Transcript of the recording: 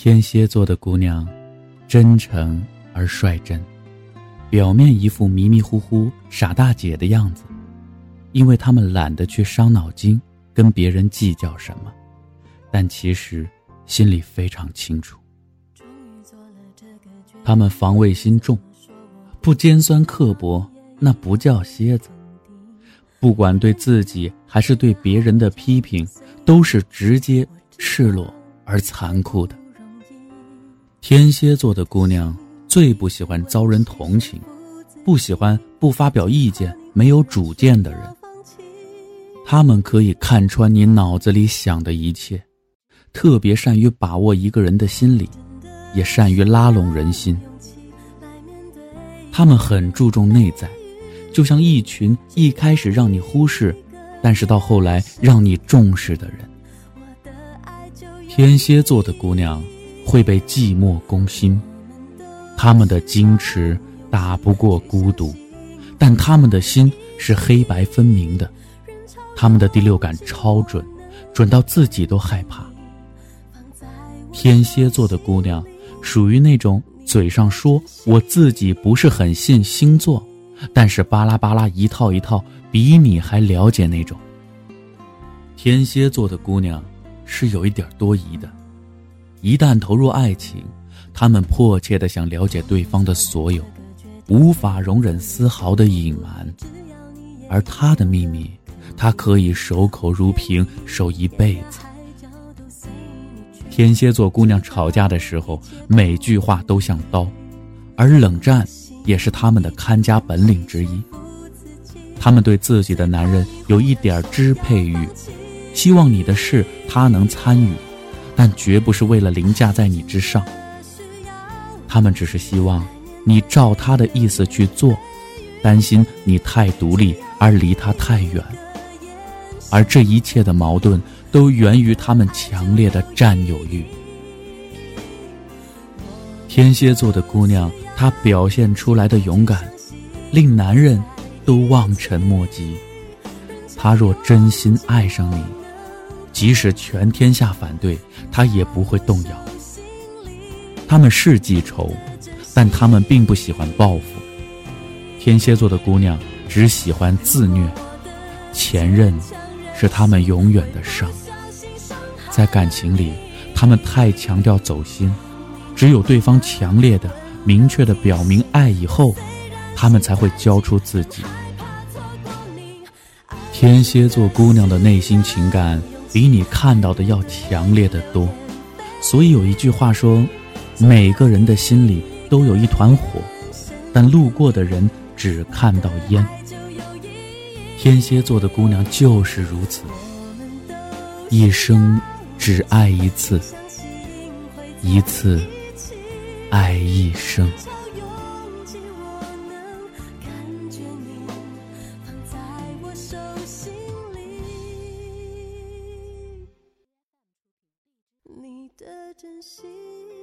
天蝎座的姑娘，真诚而率真，表面一副迷迷糊糊傻大姐的样子，因为他们懒得去伤脑筋，跟别人计较什么，但其实心里非常清楚。他们防卫心重，不尖酸刻薄，那不叫蝎子。不管对自己还是对别人的批评，都是直接、赤裸而残酷的。天蝎座的姑娘最不喜欢遭人同情，不喜欢不发表意见、没有主见的人。他们可以看穿你脑子里想的一切，特别善于把握一个人的心理，也善于拉拢人心。他们很注重内在，就像一群一开始让你忽视，但是到后来让你重视的人。天蝎座的姑娘。会被寂寞攻心，他们的矜持打不过孤独，但他们的心是黑白分明的，他们的第六感超准，准到自己都害怕。天蝎座的姑娘属于那种嘴上说我自己不是很信星座，但是巴拉巴拉一套一套比你还了解那种。天蝎座的姑娘是有一点多疑的。一旦投入爱情，他们迫切的想了解对方的所有，无法容忍丝毫的隐瞒。而他的秘密，他可以守口如瓶，守一辈子。天蝎座姑娘吵架的时候，每句话都像刀，而冷战也是他们的看家本领之一。他们对自己的男人有一点支配欲，希望你的事他能参与。但绝不是为了凌驾在你之上，他们只是希望你照他的意思去做，担心你太独立而离他太远，而这一切的矛盾都源于他们强烈的占有欲。天蝎座的姑娘，她表现出来的勇敢，令男人都望尘莫及。她若真心爱上你。即使全天下反对，他也不会动摇。他们是记仇，但他们并不喜欢报复。天蝎座的姑娘只喜欢自虐，前任是他们永远的伤。在感情里，他们太强调走心，只有对方强烈的、明确的表明爱以后，他们才会交出自己。天蝎座姑娘的内心情感。比你看到的要强烈的多，所以有一句话说：每个人的心里都有一团火，但路过的人只看到烟。天蝎座的姑娘就是如此，一生只爱一次，一次爱一生。的珍惜。